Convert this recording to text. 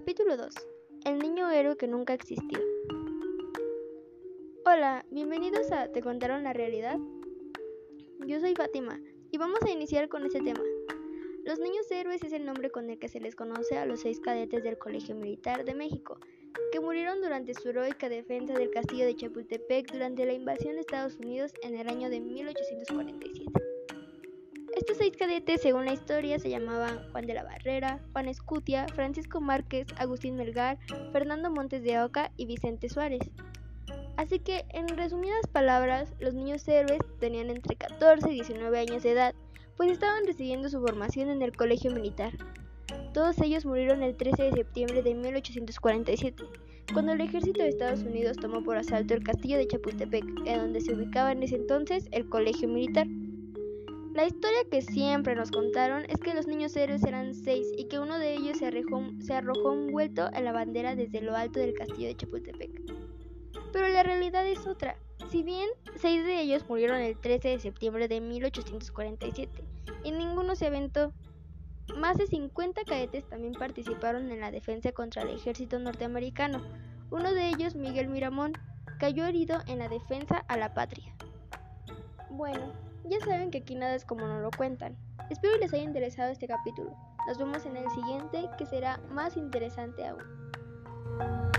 Capítulo 2. El niño héroe que nunca existió. Hola, bienvenidos a ¿Te contaron la realidad? Yo soy Fátima y vamos a iniciar con este tema. Los niños héroes es el nombre con el que se les conoce a los seis cadetes del Colegio Militar de México, que murieron durante su heroica defensa del castillo de Chapultepec durante la invasión de Estados Unidos en el año de 1847. Estos seis cadetes, según la historia, se llamaban Juan de la Barrera, Juan Escutia, Francisco Márquez, Agustín Melgar, Fernando Montes de Oca y Vicente Suárez. Así que, en resumidas palabras, los niños héroes tenían entre 14 y 19 años de edad, pues estaban recibiendo su formación en el colegio militar. Todos ellos murieron el 13 de septiembre de 1847, cuando el ejército de Estados Unidos tomó por asalto el castillo de Chapultepec, en donde se ubicaba en ese entonces el colegio militar. La historia que siempre nos contaron es que los niños héroes eran seis y que uno de ellos se arrojó, se arrojó envuelto a la bandera desde lo alto del castillo de Chapultepec. Pero la realidad es otra. Si bien seis de ellos murieron el 13 de septiembre de 1847 y ninguno se aventó, más de 50 cadetes también participaron en la defensa contra el ejército norteamericano. Uno de ellos, Miguel Miramón, cayó herido en la defensa a la patria. Bueno, ya saben que aquí nada es como nos lo cuentan. Espero les haya interesado este capítulo. Nos vemos en el siguiente que será más interesante aún.